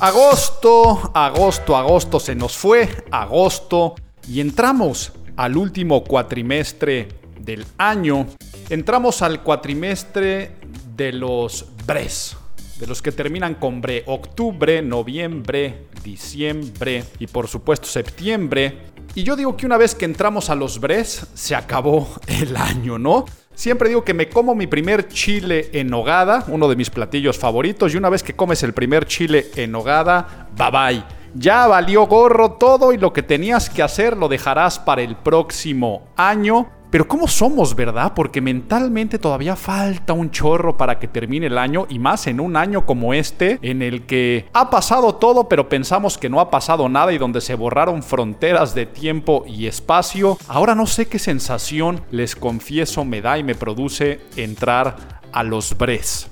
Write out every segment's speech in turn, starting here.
Agosto, agosto, agosto se nos fue, agosto, y entramos al último cuatrimestre del año. Entramos al cuatrimestre de los BRES, de los que terminan con BRE, octubre, noviembre, diciembre y por supuesto septiembre. Y yo digo que una vez que entramos a los BRES, se acabó el año, ¿no? Siempre digo que me como mi primer chile en nogada, uno de mis platillos favoritos, y una vez que comes el primer chile en nogada, bye bye. Ya valió gorro todo y lo que tenías que hacer lo dejarás para el próximo año. Pero ¿cómo somos, verdad? Porque mentalmente todavía falta un chorro para que termine el año y más en un año como este en el que ha pasado todo pero pensamos que no ha pasado nada y donde se borraron fronteras de tiempo y espacio. Ahora no sé qué sensación, les confieso, me da y me produce entrar a los Bres.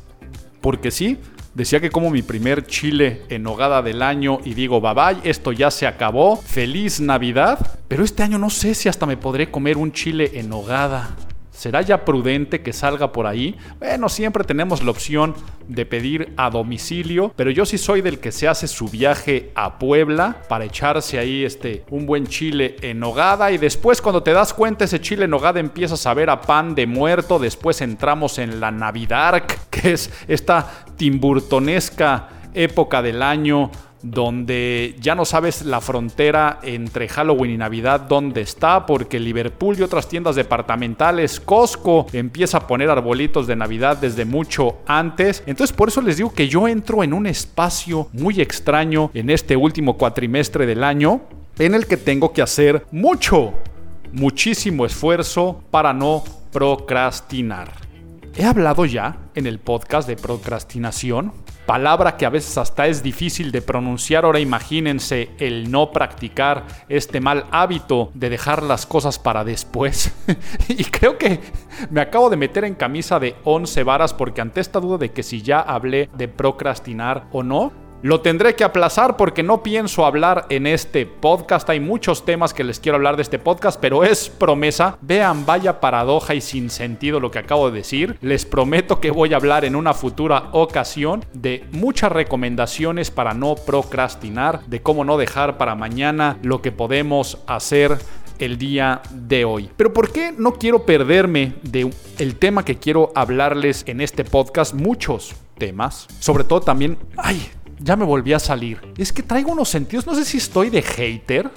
Porque sí, Decía que como mi primer chile en hogada del año y digo, bye bye, esto ya se acabó, feliz Navidad. Pero este año no sé si hasta me podré comer un chile en hogada. ¿Será ya prudente que salga por ahí? Bueno, siempre tenemos la opción de pedir a domicilio, pero yo sí soy del que se hace su viaje a Puebla para echarse ahí este un buen chile en nogada y después cuando te das cuenta ese chile en nogada empieza a saber a pan de muerto, después entramos en la Navidad, que es esta timburtonesca época del año donde ya no sabes la frontera entre Halloween y Navidad dónde está, porque Liverpool y otras tiendas departamentales, Costco, empieza a poner arbolitos de Navidad desde mucho antes. Entonces por eso les digo que yo entro en un espacio muy extraño en este último cuatrimestre del año, en el que tengo que hacer mucho, muchísimo esfuerzo para no procrastinar. He hablado ya en el podcast de procrastinación, palabra que a veces hasta es difícil de pronunciar. Ahora imagínense el no practicar este mal hábito de dejar las cosas para después. y creo que me acabo de meter en camisa de 11 varas porque ante esta duda de que si ya hablé de procrastinar o no, lo tendré que aplazar porque no pienso hablar en este podcast. Hay muchos temas que les quiero hablar de este podcast, pero es promesa. Vean, vaya paradoja y sin sentido lo que acabo de decir. Les prometo que voy a hablar en una futura ocasión de muchas recomendaciones para no procrastinar, de cómo no dejar para mañana lo que podemos hacer el día de hoy. Pero ¿por qué no quiero perderme de el tema que quiero hablarles en este podcast? Muchos temas, sobre todo también, ay, ya me volví a salir. Es que traigo unos sentidos, no sé si estoy de hater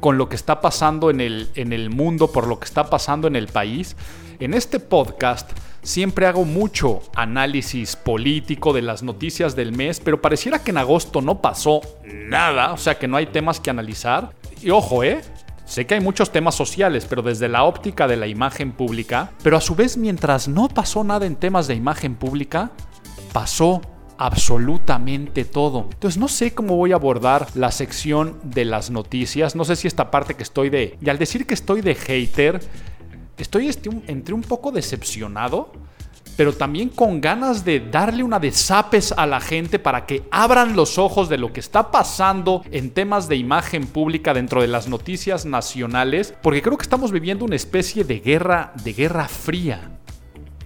con lo que está pasando en el, en el mundo, por lo que está pasando en el país. En este podcast siempre hago mucho análisis político de las noticias del mes, pero pareciera que en agosto no pasó nada, o sea que no hay temas que analizar. Y ojo, ¿eh? Sé que hay muchos temas sociales, pero desde la óptica de la imagen pública, pero a su vez mientras no pasó nada en temas de imagen pública, pasó absolutamente todo. Entonces no sé cómo voy a abordar la sección de las noticias. No sé si esta parte que estoy de... Y al decir que estoy de hater, estoy este entre un poco decepcionado pero también con ganas de darle una de zapes a la gente para que abran los ojos de lo que está pasando en temas de imagen pública dentro de las noticias nacionales, porque creo que estamos viviendo una especie de guerra, de guerra fría.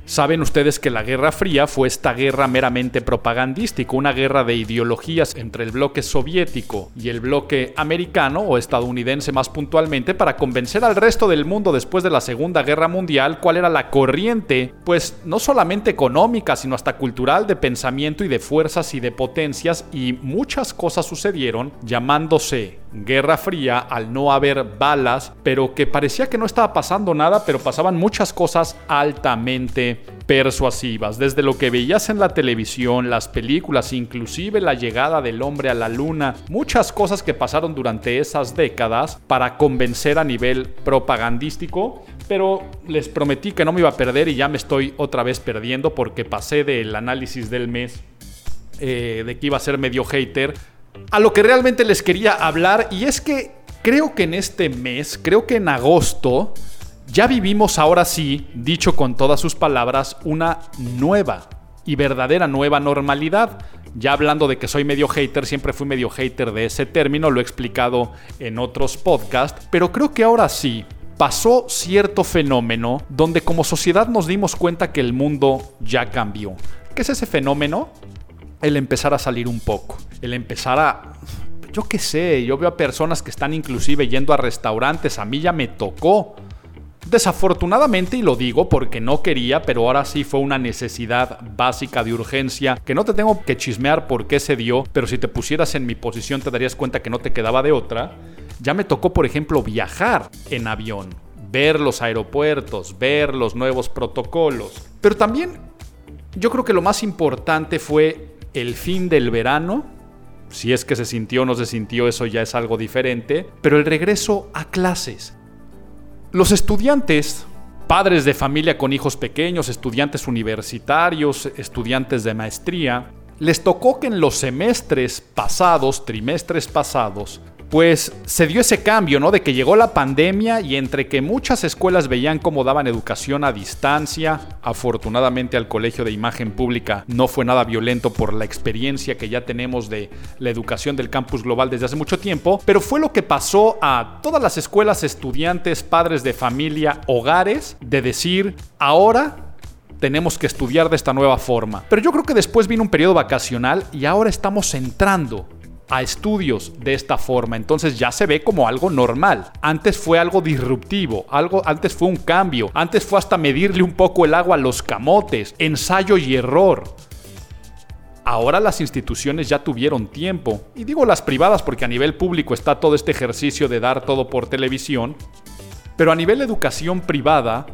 Saben ustedes que la Guerra Fría fue esta guerra meramente propagandística, una guerra de ideologías entre el bloque soviético y el bloque americano o estadounidense más puntualmente para convencer al resto del mundo después de la Segunda Guerra Mundial cuál era la corriente, pues no solamente económica, sino hasta cultural de pensamiento y de fuerzas y de potencias y muchas cosas sucedieron llamándose Guerra Fría al no haber balas, pero que parecía que no estaba pasando nada, pero pasaban muchas cosas altamente persuasivas, desde lo que veías en la televisión, las películas, inclusive la llegada del hombre a la luna, muchas cosas que pasaron durante esas décadas para convencer a nivel propagandístico, pero les prometí que no me iba a perder y ya me estoy otra vez perdiendo porque pasé del análisis del mes eh, de que iba a ser medio hater a lo que realmente les quería hablar. Y es que creo que en este mes, creo que en agosto, ya vivimos ahora sí, dicho con todas sus palabras, una nueva y verdadera nueva normalidad. Ya hablando de que soy medio hater, siempre fui medio hater de ese término, lo he explicado en otros podcasts, pero creo que ahora sí pasó cierto fenómeno donde como sociedad nos dimos cuenta que el mundo ya cambió. ¿Qué es ese fenómeno? El empezar a salir un poco, el empezar a... Yo qué sé, yo veo a personas que están inclusive yendo a restaurantes, a mí ya me tocó Desafortunadamente, y lo digo porque no quería, pero ahora sí fue una necesidad básica de urgencia, que no te tengo que chismear por qué se dio, pero si te pusieras en mi posición te darías cuenta que no te quedaba de otra. Ya me tocó, por ejemplo, viajar en avión, ver los aeropuertos, ver los nuevos protocolos. Pero también yo creo que lo más importante fue el fin del verano. Si es que se sintió o no se sintió, eso ya es algo diferente. Pero el regreso a clases. Los estudiantes, padres de familia con hijos pequeños, estudiantes universitarios, estudiantes de maestría, les tocó que en los semestres pasados, trimestres pasados, pues se dio ese cambio, ¿no? De que llegó la pandemia y entre que muchas escuelas veían cómo daban educación a distancia, afortunadamente al Colegio de Imagen Pública no fue nada violento por la experiencia que ya tenemos de la educación del campus global desde hace mucho tiempo, pero fue lo que pasó a todas las escuelas, estudiantes, padres de familia, hogares, de decir, ahora tenemos que estudiar de esta nueva forma. Pero yo creo que después vino un periodo vacacional y ahora estamos entrando a estudios de esta forma, entonces ya se ve como algo normal. Antes fue algo disruptivo, algo antes fue un cambio, antes fue hasta medirle un poco el agua a los camotes, ensayo y error. Ahora las instituciones ya tuvieron tiempo, y digo las privadas porque a nivel público está todo este ejercicio de dar todo por televisión, pero a nivel educación privada,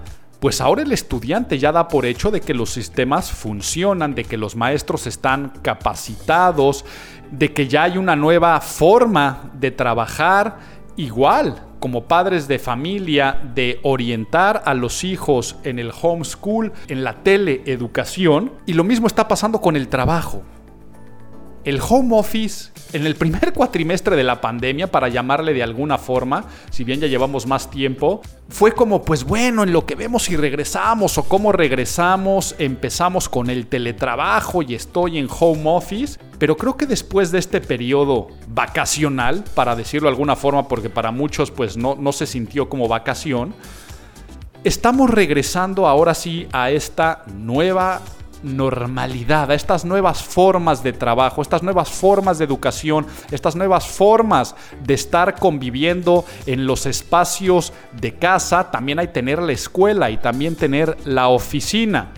pues ahora el estudiante ya da por hecho de que los sistemas funcionan, de que los maestros están capacitados, de que ya hay una nueva forma de trabajar igual como padres de familia de orientar a los hijos en el homeschool, en la teleeducación, y lo mismo está pasando con el trabajo el home office en el primer cuatrimestre de la pandemia, para llamarle de alguna forma, si bien ya llevamos más tiempo, fue como, pues bueno, en lo que vemos si regresamos o cómo regresamos, empezamos con el teletrabajo y estoy en home office, pero creo que después de este periodo vacacional, para decirlo de alguna forma, porque para muchos pues no, no se sintió como vacación, estamos regresando ahora sí a esta nueva normalidad, a estas nuevas formas de trabajo, estas nuevas formas de educación, estas nuevas formas de estar conviviendo en los espacios de casa. También hay tener la escuela y también tener la oficina.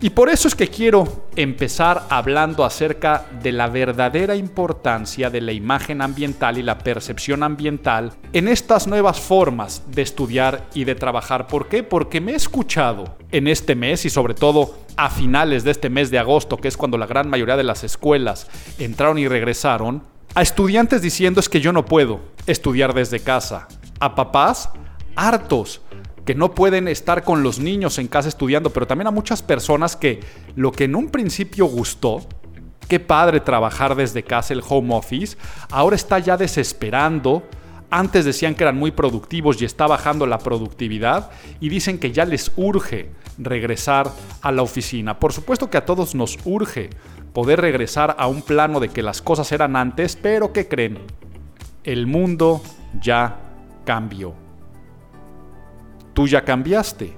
Y por eso es que quiero empezar hablando acerca de la verdadera importancia de la imagen ambiental y la percepción ambiental en estas nuevas formas de estudiar y de trabajar. ¿Por qué? Porque me he escuchado en este mes y sobre todo a finales de este mes de agosto, que es cuando la gran mayoría de las escuelas entraron y regresaron, a estudiantes diciendo es que yo no puedo estudiar desde casa, a papás hartos que no pueden estar con los niños en casa estudiando, pero también a muchas personas que lo que en un principio gustó, qué padre trabajar desde casa el home office, ahora está ya desesperando. Antes decían que eran muy productivos y está bajando la productividad y dicen que ya les urge regresar a la oficina. Por supuesto que a todos nos urge poder regresar a un plano de que las cosas eran antes, pero ¿qué creen? El mundo ya cambió. ¿Tú ya cambiaste?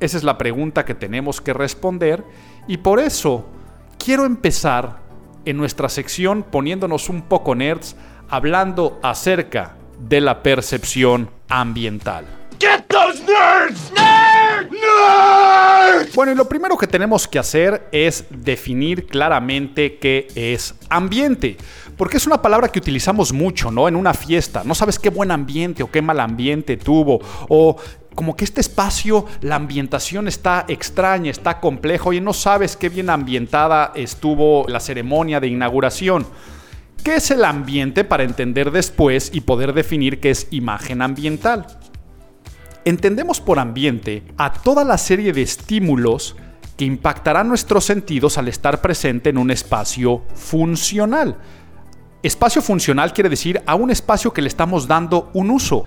Esa es la pregunta que tenemos que responder y por eso quiero empezar en nuestra sección poniéndonos un poco nerds hablando acerca de la percepción ambiental. Get those nerds! Bueno, y lo primero que tenemos que hacer es definir claramente qué es ambiente. Porque es una palabra que utilizamos mucho, ¿no? En una fiesta. No sabes qué buen ambiente o qué mal ambiente tuvo. O como que este espacio, la ambientación está extraña, está complejo y no sabes qué bien ambientada estuvo la ceremonia de inauguración. ¿Qué es el ambiente para entender después y poder definir qué es imagen ambiental? Entendemos por ambiente a toda la serie de estímulos que impactarán nuestros sentidos al estar presente en un espacio funcional. Espacio funcional quiere decir a un espacio que le estamos dando un uso.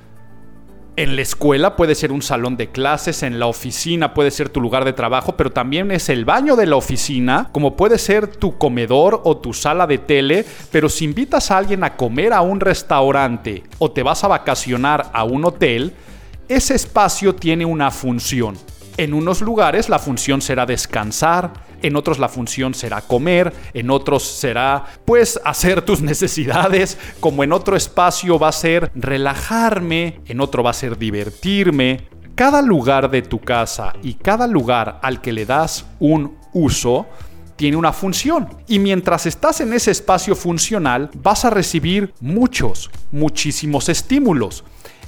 En la escuela puede ser un salón de clases, en la oficina puede ser tu lugar de trabajo, pero también es el baño de la oficina, como puede ser tu comedor o tu sala de tele, pero si invitas a alguien a comer a un restaurante o te vas a vacacionar a un hotel, ese espacio tiene una función. En unos lugares la función será descansar, en otros la función será comer, en otros será pues hacer tus necesidades, como en otro espacio va a ser relajarme, en otro va a ser divertirme. Cada lugar de tu casa y cada lugar al que le das un uso tiene una función. Y mientras estás en ese espacio funcional, vas a recibir muchos, muchísimos estímulos.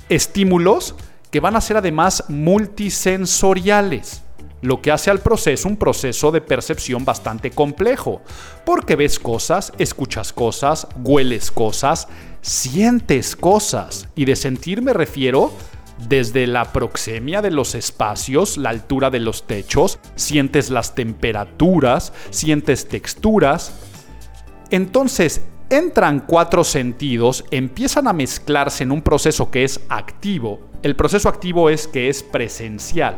Estímulos que van a ser además multisensoriales, lo que hace al proceso un proceso de percepción bastante complejo, porque ves cosas, escuchas cosas, hueles cosas, sientes cosas, y de sentir me refiero desde la proxemia de los espacios, la altura de los techos, sientes las temperaturas, sientes texturas. Entonces, entran cuatro sentidos, empiezan a mezclarse en un proceso que es activo. El proceso activo es que es presencial.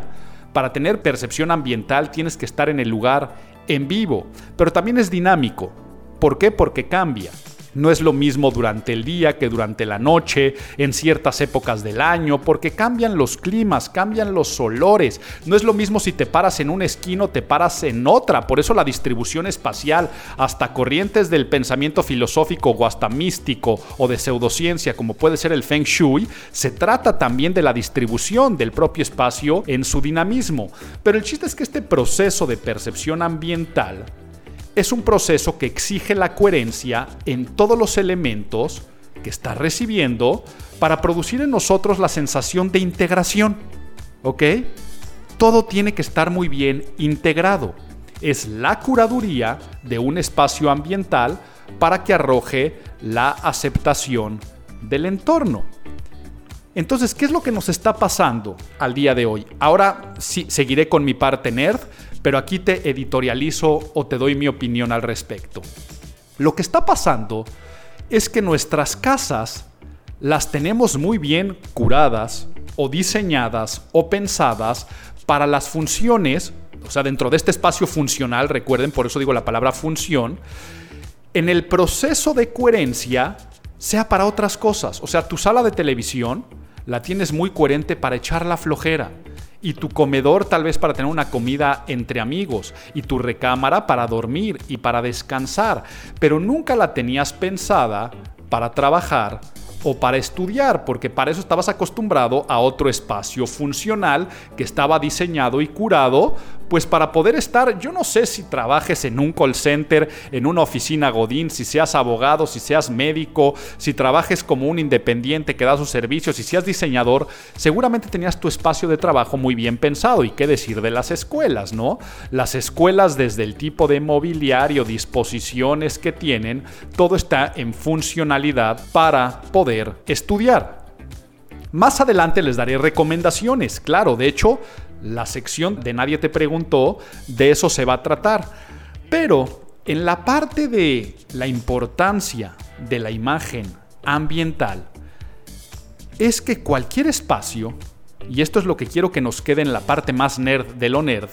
Para tener percepción ambiental tienes que estar en el lugar en vivo, pero también es dinámico. ¿Por qué? Porque cambia. No es lo mismo durante el día que durante la noche, en ciertas épocas del año, porque cambian los climas, cambian los olores. No es lo mismo si te paras en una esquina o te paras en otra. Por eso la distribución espacial, hasta corrientes del pensamiento filosófico o hasta místico o de pseudociencia, como puede ser el Feng Shui, se trata también de la distribución del propio espacio en su dinamismo. Pero el chiste es que este proceso de percepción ambiental es un proceso que exige la coherencia en todos los elementos que está recibiendo para producir en nosotros la sensación de integración. ¿Ok? Todo tiene que estar muy bien integrado. Es la curaduría de un espacio ambiental para que arroje la aceptación del entorno. Entonces, ¿qué es lo que nos está pasando al día de hoy? Ahora sí, seguiré con mi parte nerd, pero aquí te editorializo o te doy mi opinión al respecto. Lo que está pasando es que nuestras casas las tenemos muy bien curadas o diseñadas o pensadas para las funciones, o sea, dentro de este espacio funcional, recuerden, por eso digo la palabra función, en el proceso de coherencia sea para otras cosas. O sea, tu sala de televisión la tienes muy coherente para echar la flojera y tu comedor tal vez para tener una comida entre amigos y tu recámara para dormir y para descansar, pero nunca la tenías pensada para trabajar o para estudiar, porque para eso estabas acostumbrado a otro espacio funcional que estaba diseñado y curado, pues para poder estar, yo no sé si trabajes en un call center, en una oficina Godín, si seas abogado, si seas médico, si trabajes como un independiente que da sus servicios, si seas diseñador, seguramente tenías tu espacio de trabajo muy bien pensado. ¿Y qué decir de las escuelas, no? Las escuelas desde el tipo de mobiliario, disposiciones que tienen, todo está en funcionalidad para poder estudiar. Más adelante les daré recomendaciones, claro, de hecho, la sección de Nadie te preguntó, de eso se va a tratar. Pero en la parte de la importancia de la imagen ambiental, es que cualquier espacio, y esto es lo que quiero que nos quede en la parte más nerd de lo nerd,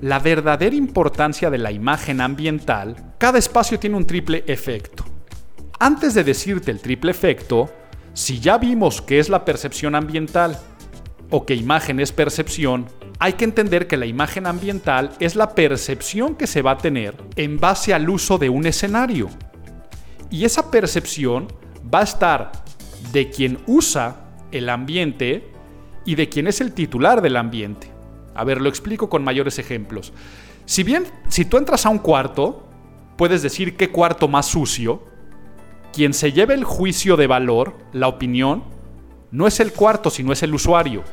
la verdadera importancia de la imagen ambiental, cada espacio tiene un triple efecto. Antes de decirte el triple efecto, si ya vimos qué es la percepción ambiental o que imagen es percepción, hay que entender que la imagen ambiental es la percepción que se va a tener en base al uso de un escenario. Y esa percepción va a estar de quien usa el ambiente y de quien es el titular del ambiente. A ver, lo explico con mayores ejemplos. Si bien, si tú entras a un cuarto, puedes decir qué cuarto más sucio, quien se lleva el juicio de valor, la opinión, no es el cuarto, sino es el usuario.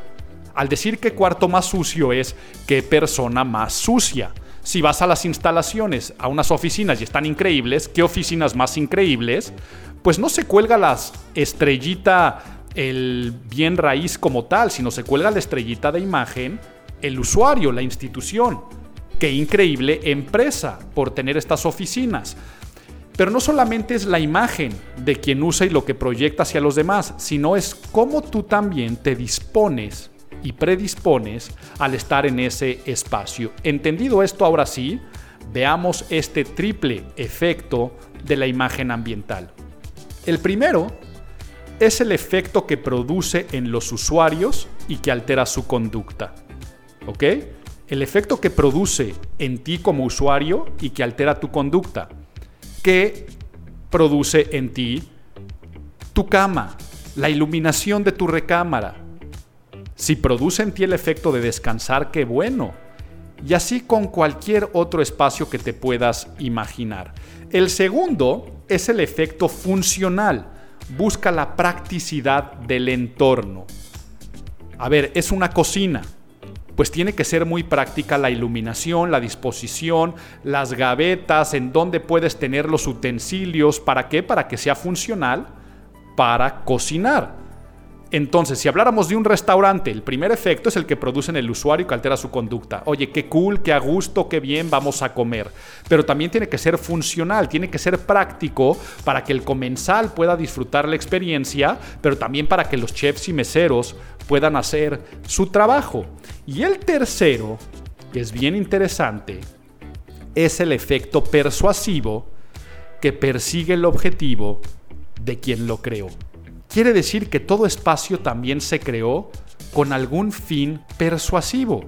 Al decir que cuarto más sucio es qué persona más sucia. Si vas a las instalaciones, a unas oficinas y están increíbles, ¿qué oficinas más increíbles? Pues no se cuelga las estrellita el bien raíz como tal, sino se cuelga la estrellita de imagen el usuario, la institución. Qué increíble empresa por tener estas oficinas. Pero no solamente es la imagen de quien usa y lo que proyecta hacia los demás, sino es cómo tú también te dispones y predispones al estar en ese espacio. Entendido esto ahora sí, veamos este triple efecto de la imagen ambiental. El primero es el efecto que produce en los usuarios y que altera su conducta. ¿Ok? El efecto que produce en ti como usuario y que altera tu conducta. ¿Qué produce en ti tu cama? La iluminación de tu recámara. Si produce en ti el efecto de descansar, qué bueno. Y así con cualquier otro espacio que te puedas imaginar. El segundo es el efecto funcional. Busca la practicidad del entorno. A ver, es una cocina pues tiene que ser muy práctica la iluminación, la disposición, las gavetas, en donde puedes tener los utensilios, ¿para qué? Para que sea funcional para cocinar. Entonces, si habláramos de un restaurante, el primer efecto es el que produce en el usuario que altera su conducta. Oye, qué cool, qué a gusto, qué bien vamos a comer. Pero también tiene que ser funcional, tiene que ser práctico para que el comensal pueda disfrutar la experiencia, pero también para que los chefs y meseros puedan hacer su trabajo. Y el tercero, que es bien interesante, es el efecto persuasivo que persigue el objetivo de quien lo creó. Quiere decir que todo espacio también se creó con algún fin persuasivo.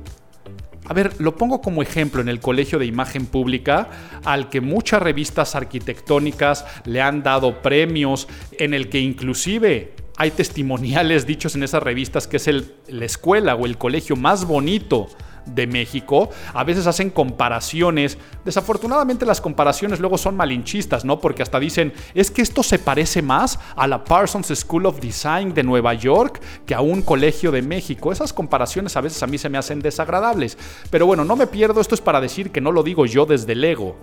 A ver, lo pongo como ejemplo en el Colegio de Imagen Pública, al que muchas revistas arquitectónicas le han dado premios, en el que inclusive hay testimoniales dichos en esas revistas que es la escuela o el colegio más bonito de México, a veces hacen comparaciones. Desafortunadamente las comparaciones luego son malinchistas, ¿no? Porque hasta dicen, es que esto se parece más a la Parsons School of Design de Nueva York que a un colegio de México. Esas comparaciones a veces a mí se me hacen desagradables. Pero bueno, no me pierdo, esto es para decir que no lo digo yo desde el ego.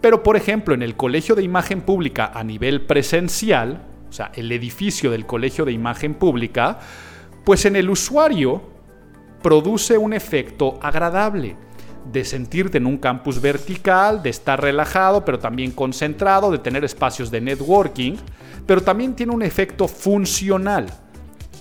Pero por ejemplo, en el Colegio de Imagen Pública a nivel presencial, sea, el edificio del Colegio de Imagen Pública, pues en el usuario produce un efecto agradable de sentirte en un campus vertical, de estar relajado, pero también concentrado, de tener espacios de networking, pero también tiene un efecto funcional.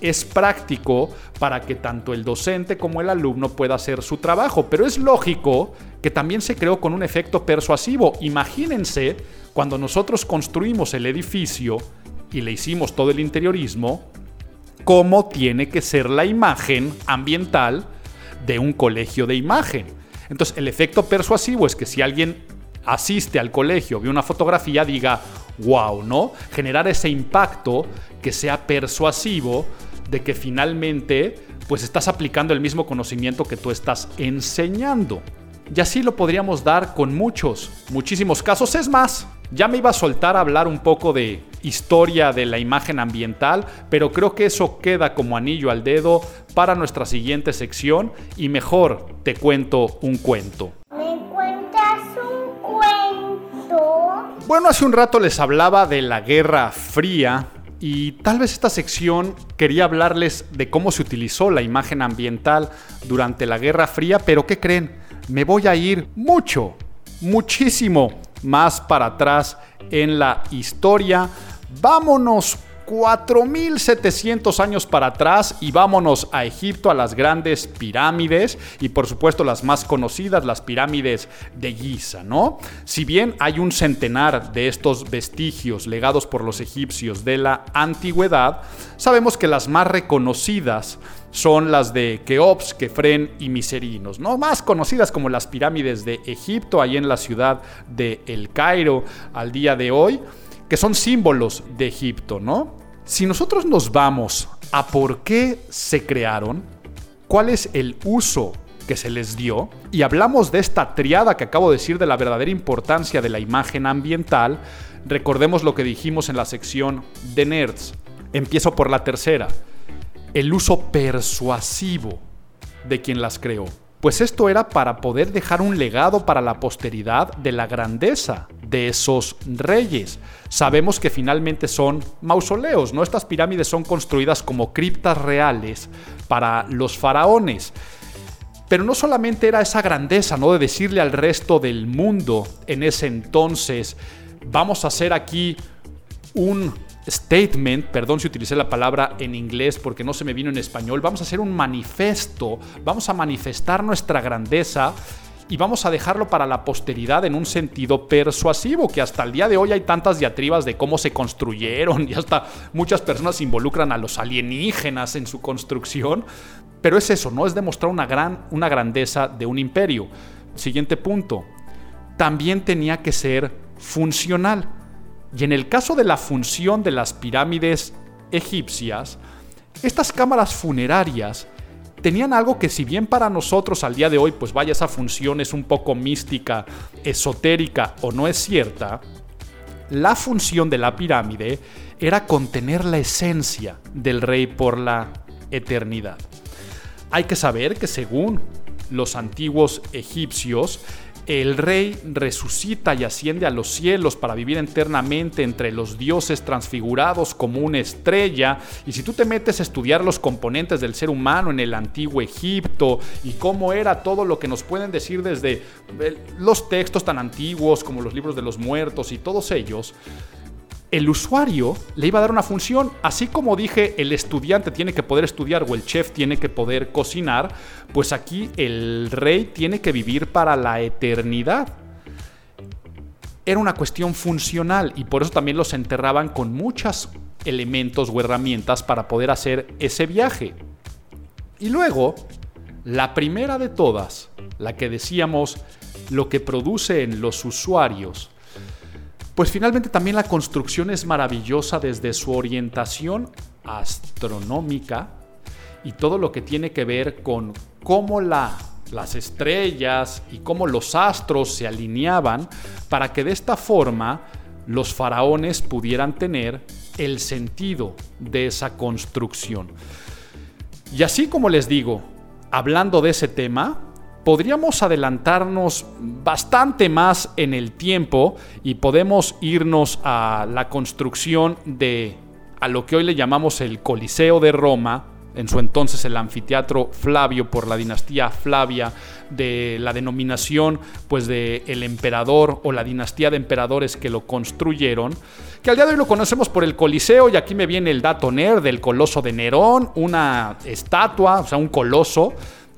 Es práctico para que tanto el docente como el alumno pueda hacer su trabajo, pero es lógico que también se creó con un efecto persuasivo. Imagínense cuando nosotros construimos el edificio y le hicimos todo el interiorismo, cómo tiene que ser la imagen ambiental de un colegio de imagen. Entonces, el efecto persuasivo es que si alguien asiste al colegio, ve una fotografía, diga, wow, ¿no? Generar ese impacto que sea persuasivo de que finalmente pues estás aplicando el mismo conocimiento que tú estás enseñando. Y así lo podríamos dar con muchos, muchísimos casos. Es más, ya me iba a soltar a hablar un poco de historia de la imagen ambiental, pero creo que eso queda como anillo al dedo para nuestra siguiente sección y mejor te cuento un cuento. ¿Me cuentas un cuento? Bueno, hace un rato les hablaba de la Guerra Fría y tal vez esta sección quería hablarles de cómo se utilizó la imagen ambiental durante la Guerra Fría, pero ¿qué creen? Me voy a ir mucho, muchísimo más para atrás en la historia. Vámonos 4.700 años para atrás y vámonos a Egipto, a las grandes pirámides y por supuesto las más conocidas, las pirámides de Giza, ¿no? Si bien hay un centenar de estos vestigios legados por los egipcios de la antigüedad, sabemos que las más reconocidas son las de Keops, Kefren y Miserinos, ¿no? Más conocidas como las pirámides de Egipto, ahí en la ciudad de El Cairo al día de hoy que son símbolos de Egipto, ¿no? Si nosotros nos vamos a por qué se crearon, cuál es el uso que se les dio, y hablamos de esta triada que acabo de decir de la verdadera importancia de la imagen ambiental, recordemos lo que dijimos en la sección de Nerds. Empiezo por la tercera, el uso persuasivo de quien las creó. Pues esto era para poder dejar un legado para la posteridad de la grandeza de esos reyes. Sabemos que finalmente son mausoleos, ¿no? Estas pirámides son construidas como criptas reales para los faraones. Pero no solamente era esa grandeza, ¿no? De decirle al resto del mundo en ese entonces, vamos a hacer aquí un statement, perdón si utilicé la palabra en inglés porque no se me vino en español, vamos a hacer un manifesto, vamos a manifestar nuestra grandeza y vamos a dejarlo para la posteridad en un sentido persuasivo, que hasta el día de hoy hay tantas diatribas de cómo se construyeron y hasta muchas personas involucran a los alienígenas en su construcción, pero es eso, no es demostrar una gran una grandeza de un imperio. Siguiente punto. También tenía que ser funcional. Y en el caso de la función de las pirámides egipcias, estas cámaras funerarias tenían algo que si bien para nosotros al día de hoy, pues vaya, esa función es un poco mística, esotérica o no es cierta, la función de la pirámide era contener la esencia del rey por la eternidad. Hay que saber que según los antiguos egipcios, el rey resucita y asciende a los cielos para vivir eternamente entre los dioses transfigurados como una estrella. Y si tú te metes a estudiar los componentes del ser humano en el antiguo Egipto y cómo era todo lo que nos pueden decir desde eh, los textos tan antiguos como los libros de los muertos y todos ellos, el usuario le iba a dar una función, así como dije, el estudiante tiene que poder estudiar o el chef tiene que poder cocinar, pues aquí el rey tiene que vivir para la eternidad. Era una cuestión funcional y por eso también los enterraban con muchos elementos o herramientas para poder hacer ese viaje. Y luego, la primera de todas, la que decíamos, lo que producen los usuarios, pues finalmente también la construcción es maravillosa desde su orientación astronómica y todo lo que tiene que ver con cómo la, las estrellas y cómo los astros se alineaban para que de esta forma los faraones pudieran tener el sentido de esa construcción. Y así como les digo, hablando de ese tema, podríamos adelantarnos bastante más en el tiempo y podemos irnos a la construcción de a lo que hoy le llamamos el Coliseo de Roma, en su entonces el anfiteatro Flavio por la dinastía Flavia, de la denominación pues de el emperador o la dinastía de emperadores que lo construyeron, que al día de hoy lo conocemos por el Coliseo y aquí me viene el dato nerd del coloso de Nerón, una estatua, o sea, un coloso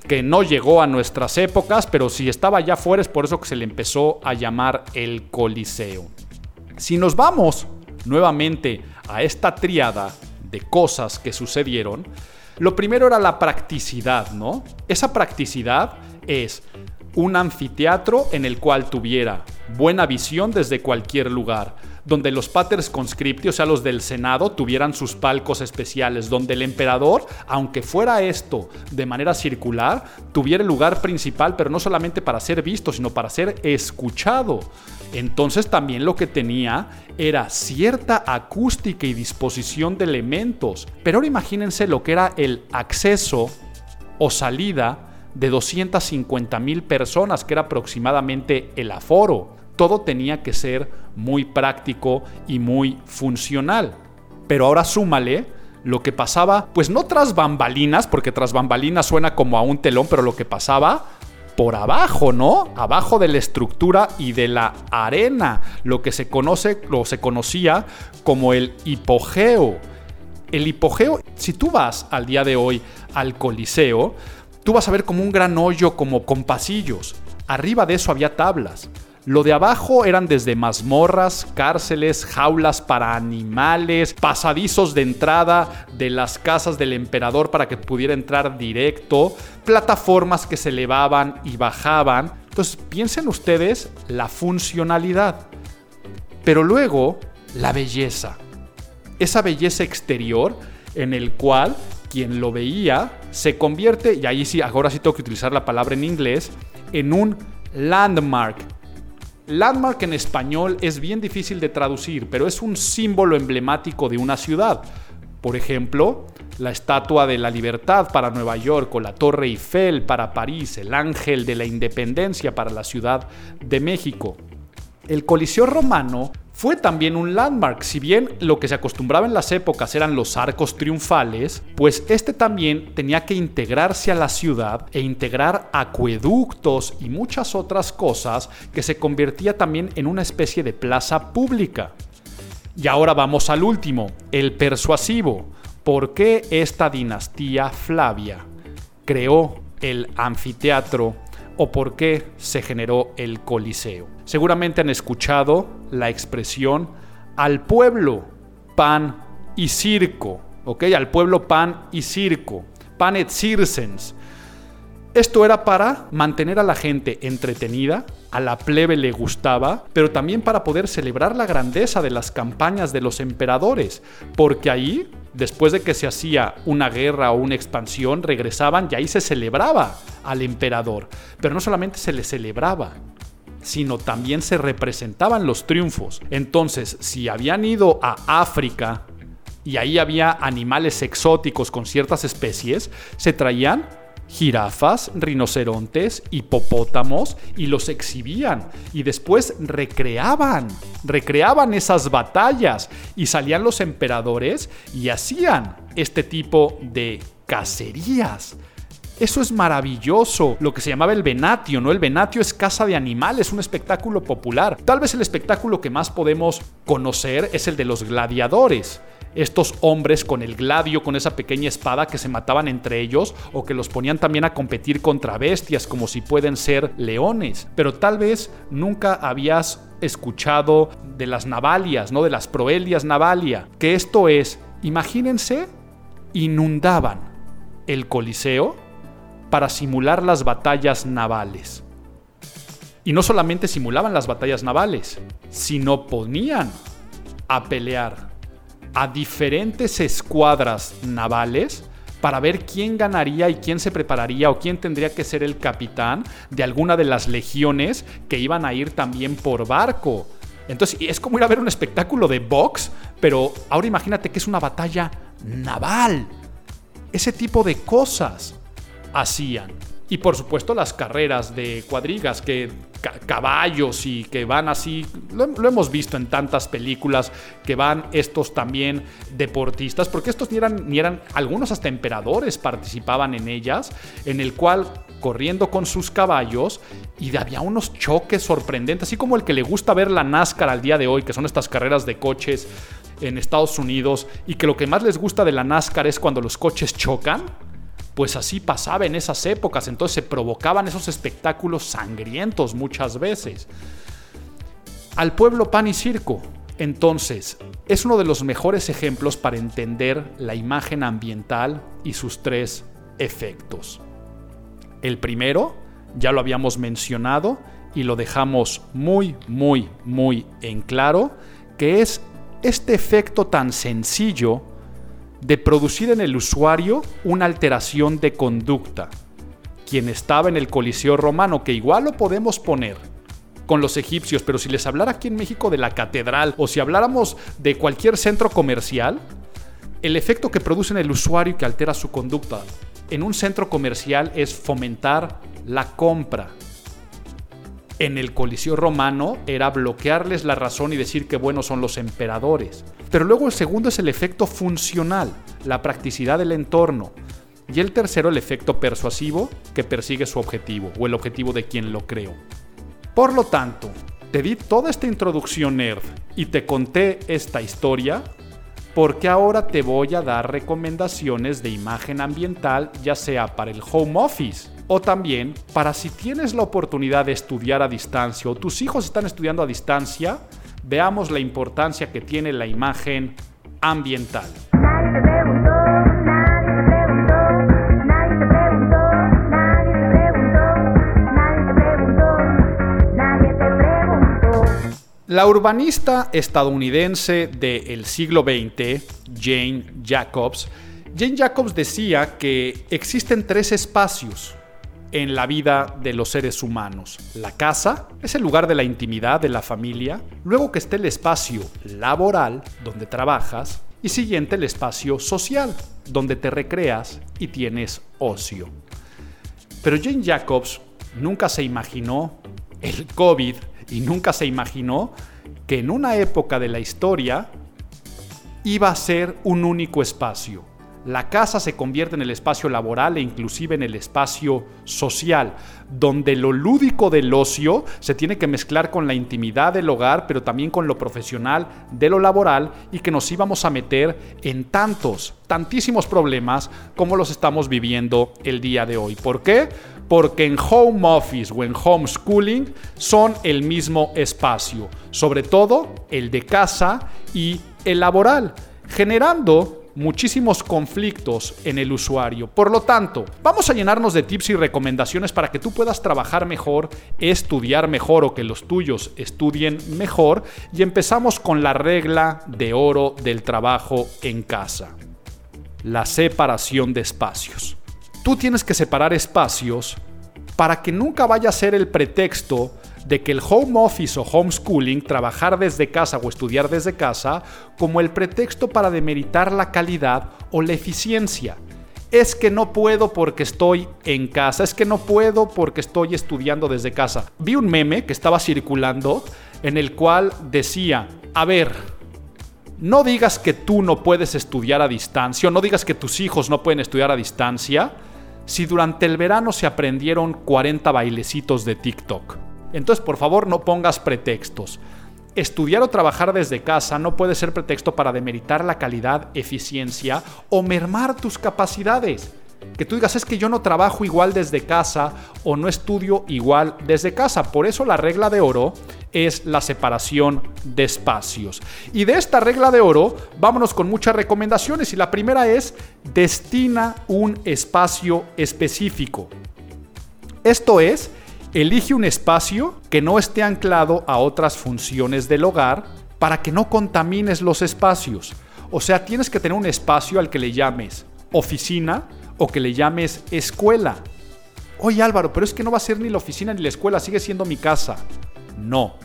que no llegó a nuestras épocas, pero si estaba allá afuera es por eso que se le empezó a llamar el Coliseo. Si nos vamos nuevamente a esta triada de cosas que sucedieron, lo primero era la practicidad, ¿no? Esa practicidad es un anfiteatro en el cual tuviera buena visión desde cualquier lugar, donde los paters conscripti, o sea, los del Senado, tuvieran sus palcos especiales, donde el emperador, aunque fuera esto de manera circular, tuviera el lugar principal, pero no solamente para ser visto, sino para ser escuchado. Entonces también lo que tenía era cierta acústica y disposición de elementos. Pero ahora imagínense lo que era el acceso o salida de 250 mil personas, que era aproximadamente el aforo todo tenía que ser muy práctico y muy funcional. Pero ahora súmale lo que pasaba, pues no tras bambalinas, porque tras bambalinas suena como a un telón, pero lo que pasaba por abajo, ¿no? Abajo de la estructura y de la arena, lo que se conoce, lo se conocía como el hipogeo. El hipogeo, si tú vas al día de hoy al Coliseo, tú vas a ver como un gran hoyo como con pasillos. Arriba de eso había tablas. Lo de abajo eran desde mazmorras, cárceles, jaulas para animales, pasadizos de entrada de las casas del emperador para que pudiera entrar directo, plataformas que se elevaban y bajaban. Entonces piensen ustedes la funcionalidad, pero luego la belleza. Esa belleza exterior en el cual quien lo veía se convierte, y ahí sí, ahora sí tengo que utilizar la palabra en inglés, en un landmark, Landmark en español es bien difícil de traducir, pero es un símbolo emblemático de una ciudad. Por ejemplo, la Estatua de la Libertad para Nueva York o la Torre Eiffel para París, el Ángel de la Independencia para la Ciudad de México. El Coliseo Romano fue también un landmark, si bien lo que se acostumbraba en las épocas eran los arcos triunfales, pues este también tenía que integrarse a la ciudad e integrar acueductos y muchas otras cosas que se convertía también en una especie de plaza pública. Y ahora vamos al último, el persuasivo. ¿Por qué esta dinastía Flavia creó el anfiteatro o por qué se generó el Coliseo? Seguramente han escuchado la expresión al pueblo pan y circo, ¿ok? Al pueblo pan y circo, pan et circens. Esto era para mantener a la gente entretenida, a la plebe le gustaba, pero también para poder celebrar la grandeza de las campañas de los emperadores, porque ahí, después de que se hacía una guerra o una expansión, regresaban y ahí se celebraba al emperador. Pero no solamente se le celebraba, sino también se representaban los triunfos. Entonces, si habían ido a África y ahí había animales exóticos con ciertas especies, se traían jirafas, rinocerontes, hipopótamos y los exhibían y después recreaban, recreaban esas batallas y salían los emperadores y hacían este tipo de cacerías. Eso es maravilloso, lo que se llamaba el venatio, ¿no? El venatio es casa de animales, un espectáculo popular. Tal vez el espectáculo que más podemos conocer es el de los gladiadores. Estos hombres con el gladio, con esa pequeña espada que se mataban entre ellos o que los ponían también a competir contra bestias como si pueden ser leones. Pero tal vez nunca habías escuchado de las navalias, ¿no? De las proelias navalia. Que esto es, imagínense, inundaban el Coliseo para simular las batallas navales. Y no solamente simulaban las batallas navales, sino ponían a pelear a diferentes escuadras navales para ver quién ganaría y quién se prepararía o quién tendría que ser el capitán de alguna de las legiones que iban a ir también por barco. Entonces es como ir a ver un espectáculo de box, pero ahora imagínate que es una batalla naval. Ese tipo de cosas hacían. Y por supuesto las carreras de cuadrigas, que caballos y que van así, lo, hemos visto en tantas películas, que van estos también deportistas, porque estos ni eran, ni eran, algunos hasta emperadores participaban en ellas, en el cual corriendo con sus caballos y había unos choques sorprendentes, así como el que le gusta ver la NASCAR al día de hoy, que son estas carreras de coches en Estados Unidos, y que lo que más les gusta de la NASCAR es cuando los coches chocan pues así pasaba en esas épocas, entonces se provocaban esos espectáculos sangrientos muchas veces. Al pueblo pan y circo, entonces, es uno de los mejores ejemplos para entender la imagen ambiental y sus tres efectos. El primero, ya lo habíamos mencionado y lo dejamos muy, muy, muy en claro, que es este efecto tan sencillo de producir en el usuario una alteración de conducta. Quien estaba en el Coliseo romano, que igual lo podemos poner con los egipcios, pero si les hablara aquí en México de la catedral o si habláramos de cualquier centro comercial, el efecto que produce en el usuario y que altera su conducta en un centro comercial es fomentar la compra, en el Coliseo romano era bloquearles la razón y decir que buenos son los emperadores. Pero luego el segundo es el efecto funcional, la practicidad del entorno. Y el tercero el efecto persuasivo que persigue su objetivo o el objetivo de quien lo creó. Por lo tanto, te di toda esta introducción nerd y te conté esta historia porque ahora te voy a dar recomendaciones de imagen ambiental ya sea para el home office o también para si tienes la oportunidad de estudiar a distancia o tus hijos están estudiando a distancia, veamos la importancia que tiene la imagen ambiental. La urbanista estadounidense del siglo XX, Jane Jacobs, Jane Jacobs decía que existen tres espacios en la vida de los seres humanos. La casa es el lugar de la intimidad de la familia, luego que esté el espacio laboral donde trabajas Y siguiente, el espacio social, donde te recreas y tienes ocio. Pero Jane Jacobs nunca se imaginó el COVID y nunca se imaginó que en una época de la historia iba a ser un único espacio. La casa se convierte en el espacio laboral e inclusive en el espacio social, donde lo lúdico del ocio se tiene que mezclar con la intimidad del hogar, pero también con lo profesional de lo laboral y que nos íbamos a meter en tantos, tantísimos problemas como los estamos viviendo el día de hoy. ¿Por qué? Porque en home office o en homeschooling son el mismo espacio, sobre todo el de casa y el laboral, generando muchísimos conflictos en el usuario. Por lo tanto, vamos a llenarnos de tips y recomendaciones para que tú puedas trabajar mejor, estudiar mejor o que los tuyos estudien mejor y empezamos con la regla de oro del trabajo en casa. La separación de espacios. Tú tienes que separar espacios para que nunca vaya a ser el pretexto de que el home office o homeschooling, trabajar desde casa o estudiar desde casa, como el pretexto para demeritar la calidad o la eficiencia. Es que no puedo porque estoy en casa, es que no puedo porque estoy estudiando desde casa. Vi un meme que estaba circulando en el cual decía, a ver, no digas que tú no puedes estudiar a distancia, o no digas que tus hijos no pueden estudiar a distancia, si durante el verano se aprendieron 40 bailecitos de TikTok. Entonces, por favor, no pongas pretextos. Estudiar o trabajar desde casa no puede ser pretexto para demeritar la calidad, eficiencia o mermar tus capacidades. Que tú digas es que yo no trabajo igual desde casa o no estudio igual desde casa. Por eso la regla de oro es la separación de espacios. Y de esta regla de oro, vámonos con muchas recomendaciones. Y la primera es, destina un espacio específico. Esto es, Elige un espacio que no esté anclado a otras funciones del hogar para que no contamines los espacios. O sea, tienes que tener un espacio al que le llames oficina o que le llames escuela. Oye Álvaro, pero es que no va a ser ni la oficina ni la escuela, sigue siendo mi casa. No.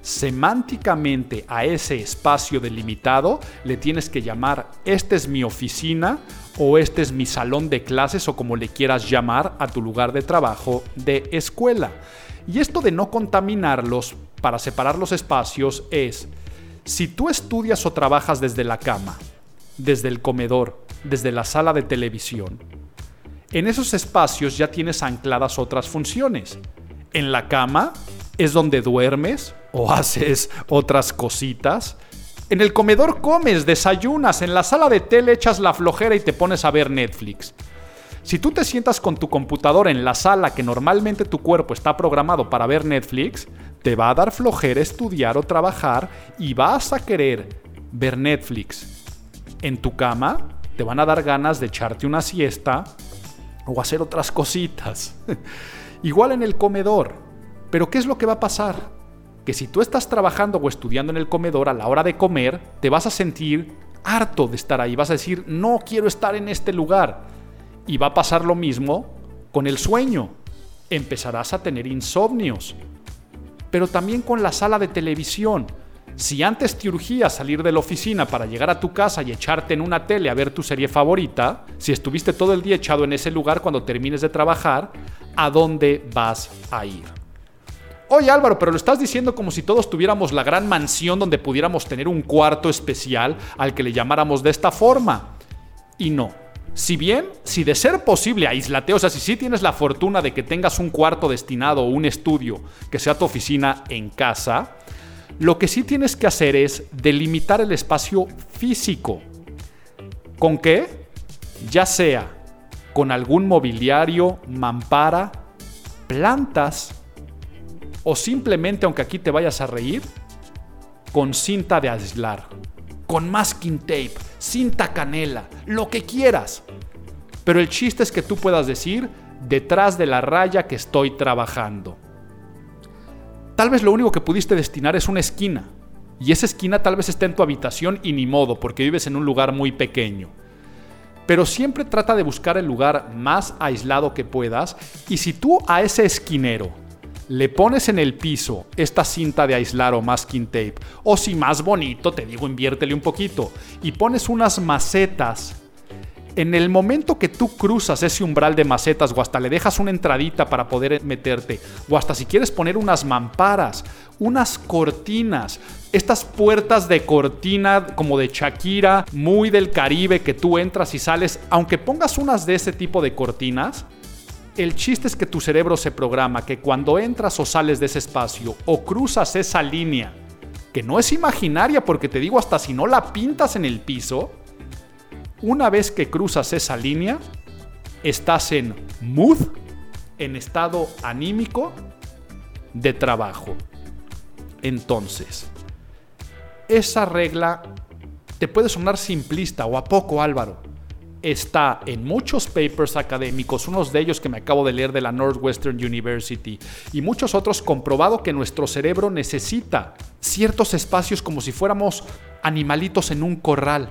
Semánticamente a ese espacio delimitado le tienes que llamar, esta es mi oficina o este es mi salón de clases o como le quieras llamar a tu lugar de trabajo de escuela. Y esto de no contaminarlos para separar los espacios es, si tú estudias o trabajas desde la cama, desde el comedor, desde la sala de televisión, en esos espacios ya tienes ancladas otras funciones. En la cama es donde duermes o haces otras cositas en el comedor comes, desayunas, en la sala de tele echas la flojera y te pones a ver Netflix. Si tú te sientas con tu computadora en la sala que normalmente tu cuerpo está programado para ver Netflix, te va a dar flojera estudiar o trabajar y vas a querer ver Netflix. En tu cama te van a dar ganas de echarte una siesta o hacer otras cositas. Igual en el comedor. Pero ¿qué es lo que va a pasar? Que si tú estás trabajando o estudiando en el comedor a la hora de comer, te vas a sentir harto de estar ahí, vas a decir, no quiero estar en este lugar. Y va a pasar lo mismo con el sueño. Empezarás a tener insomnios. Pero también con la sala de televisión. Si antes te urgía salir de la oficina para llegar a tu casa y echarte en una tele a ver tu serie favorita, si estuviste todo el día echado en ese lugar cuando termines de trabajar, ¿a dónde vas a ir? Oye Álvaro, pero lo estás diciendo como si todos tuviéramos la gran mansión donde pudiéramos tener un cuarto especial al que le llamáramos de esta forma. Y no. Si bien, si de ser posible aíslate, o sea, si sí tienes la fortuna de que tengas un cuarto destinado o un estudio que sea tu oficina en casa, lo que sí tienes que hacer es delimitar el espacio físico. ¿Con qué? Ya sea con algún mobiliario, mampara, plantas, o simplemente, aunque aquí te vayas a reír, con cinta de aislar, con masking tape, cinta canela, lo que quieras. Pero el chiste es que tú puedas decir detrás de la raya que estoy trabajando. Tal vez lo único que pudiste destinar es una esquina. Y esa esquina tal vez esté en tu habitación y ni modo, porque vives en un lugar muy pequeño. Pero siempre trata de buscar el lugar más aislado que puedas y si tú a ese esquinero le pones en el piso esta cinta de aislar o masking tape, o si más bonito, te digo, inviértele un poquito, y pones unas macetas en el momento que tú cruzas ese umbral de macetas o hasta le dejas una entradita para poder meterte, o hasta si quieres poner unas mamparas, unas cortinas, estas puertas de cortina como de Shakira, muy del Caribe, que tú entras y sales, aunque pongas unas de ese tipo de cortinas, el chiste es que tu cerebro se programa que cuando entras o sales de ese espacio o cruzas esa línea, que no es imaginaria porque te digo hasta si no la pintas en el piso, una vez que cruzas esa línea, estás en mood, en estado anímico de trabajo. Entonces, esa regla te puede sonar simplista o a poco Álvaro. Está en muchos papers académicos, unos de ellos que me acabo de leer de la Northwestern University y muchos otros comprobado que nuestro cerebro necesita ciertos espacios como si fuéramos animalitos en un corral.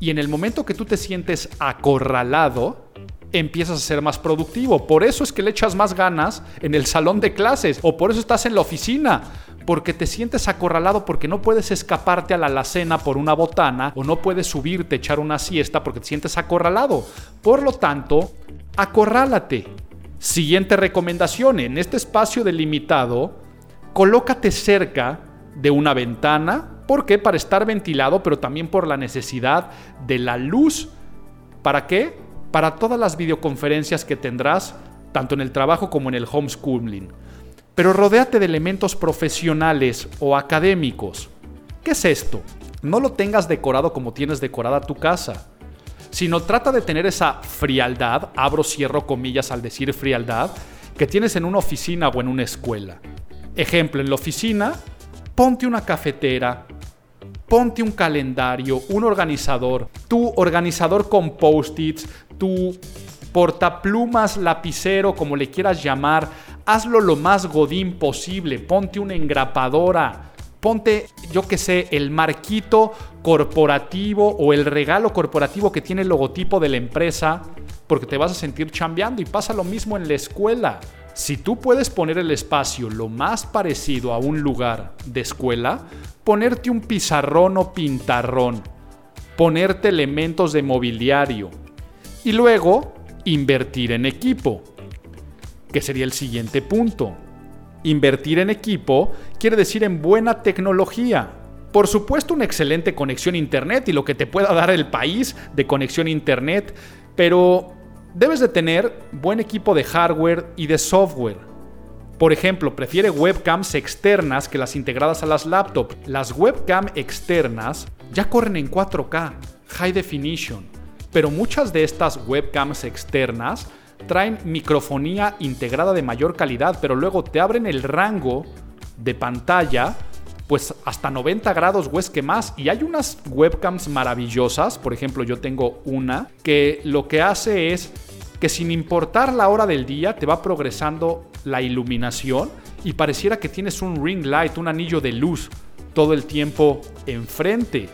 Y en el momento que tú te sientes acorralado, empiezas a ser más productivo. Por eso es que le echas más ganas en el salón de clases o por eso estás en la oficina. Porque te sientes acorralado porque no puedes escaparte a la alacena por una botana o no puedes subirte, echar una siesta porque te sientes acorralado. Por lo tanto, acorrálate. Siguiente recomendación, en este espacio delimitado, colócate cerca de una ventana ¿Por qué? Para estar ventilado, pero también por la necesidad de la luz. ¿Para qué? Para todas las videoconferencias que tendrás, tanto en el trabajo como en el homeschooling. Pero rodéate de elementos profesionales o académicos. ¿Qué es esto? No lo tengas decorado como tienes decorada tu casa, sino trata de tener esa frialdad, abro, cierro comillas al decir frialdad, que tienes en una oficina o en una escuela. Ejemplo, en la oficina, ponte una cafetera, ponte un calendario, un organizador, tu organizador con post-its, tu portaplumas, lapicero, como le quieras llamar, hazlo lo más godín posible, ponte una engrapadora, ponte, yo que sé, el marquito corporativo o el regalo corporativo que tiene el logotipo de la empresa, porque te vas a sentir chambeando y pasa lo mismo en la escuela. Si tú puedes poner el espacio lo más parecido a un lugar de escuela, ponerte un pizarrón o pintarrón, ponerte elementos de mobiliario y luego invertir en equipo, que sería el siguiente punto. Invertir en equipo quiere decir en buena tecnología. Por supuesto, una excelente conexión a Internet y lo que te pueda dar el país de conexión a Internet, pero Debes de tener buen equipo de hardware y de software. Por ejemplo, prefiere webcams externas que las integradas a las laptops. Las webcam externas ya corren en 4K, High Definition, pero muchas de estas webcams externas traen microfonía integrada de mayor calidad, pero luego te abren el rango de pantalla pues hasta 90 grados o es que más. Y hay unas webcams maravillosas, por ejemplo yo tengo una, que lo que hace es que sin importar la hora del día te va progresando la iluminación y pareciera que tienes un ring light, un anillo de luz todo el tiempo enfrente.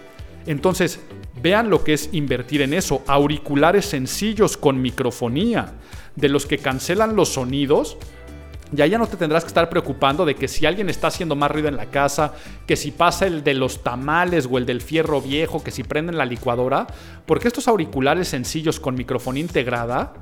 Entonces, vean lo que es invertir en eso. Auriculares sencillos con microfonía, de los que cancelan los sonidos ya ya no te tendrás que estar preocupando de que si alguien está haciendo más ruido en la casa, que si pasa el de los tamales o el del fierro viejo, que si prenden la licuadora, porque estos auriculares sencillos con microfonía integrada,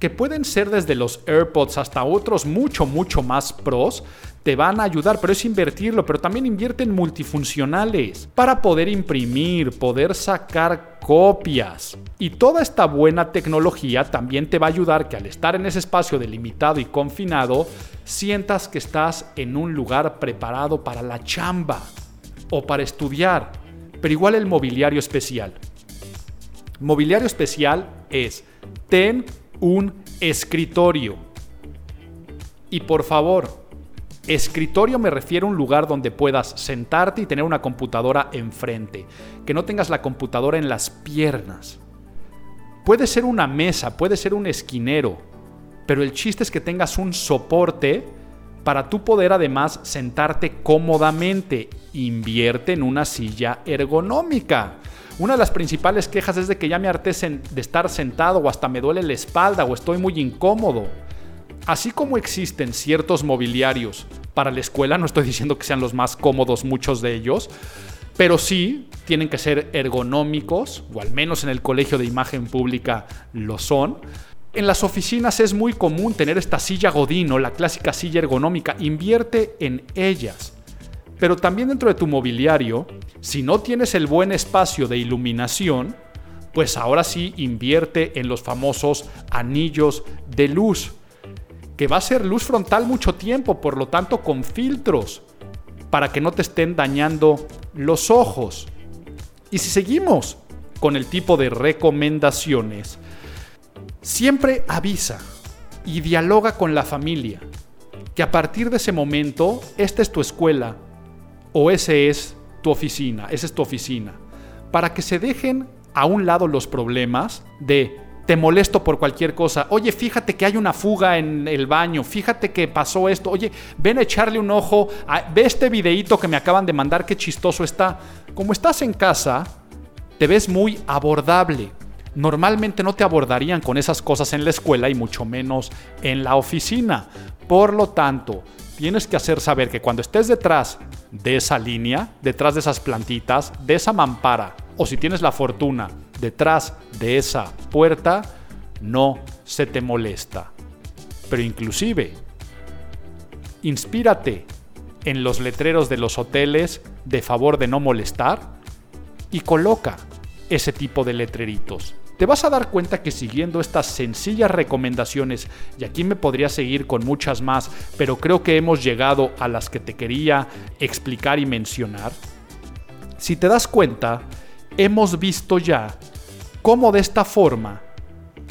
que pueden ser desde los AirPods hasta otros mucho, mucho más pros, te van a ayudar, pero es invertirlo, pero también invierte en multifuncionales para poder imprimir, poder sacar copias. Y toda esta buena tecnología también te va a ayudar que al estar en ese espacio delimitado y confinado, sientas que estás en un lugar preparado para la chamba o para estudiar, pero igual el mobiliario especial. Mobiliario especial es ten un escritorio. Y por favor, Escritorio me refiero a un lugar donde puedas sentarte y tener una computadora enfrente, que no tengas la computadora en las piernas. Puede ser una mesa, puede ser un esquinero, pero el chiste es que tengas un soporte para tú poder además sentarte cómodamente. Invierte en una silla ergonómica. Una de las principales quejas es de que ya me harté de estar sentado o hasta me duele la espalda o estoy muy incómodo. así como existen ciertos mobiliarios para la escuela, no estoy diciendo que sean los más cómodos muchos de ellos, pero sí tienen que ser ergonómicos, o al menos en el colegio de imagen pública lo son. En las oficinas es muy común tener esta silla Godino, la clásica silla ergonómica, invierte en ellas. Pero también dentro de tu mobiliario, si no tienes el buen espacio de iluminación, pues ahora sí invierte en los famosos anillos de luz, que va a ser luz frontal mucho tiempo, por lo tanto con filtros, para que no te estén dañando los ojos. Y si seguimos con el tipo de recomendaciones, siempre avisa y dialoga con la familia, que a partir de ese momento, esta es tu escuela o ese es tu oficina, esa es tu oficina, para que se dejen a un lado los problemas de te molesto por cualquier cosa. Oye, fíjate que hay una fuga en el baño. Fíjate que pasó esto. Oye, ven a echarle un ojo. ve este videíto que me acaban de mandar. Qué chistoso está. Como estás en casa, te ves muy abordable. Normalmente no te abordarían con esas cosas en la escuela y mucho menos en la oficina. Por lo tanto, tienes que hacer saber que cuando estés detrás de esa línea, detrás de esas plantitas, de esa mampara, o si tienes la fortuna detrás de esa puerta, no se te molesta. Pero inclusive, inspírate en los letreros de los hoteles de favor de no molestar y coloca ese tipo de letreritos. Te vas a dar cuenta que siguiendo estas sencillas recomendaciones, y aquí me podría seguir con muchas más, pero creo que hemos llegado a las que te quería explicar y mencionar, si te das cuenta, hemos visto ya cómo de esta forma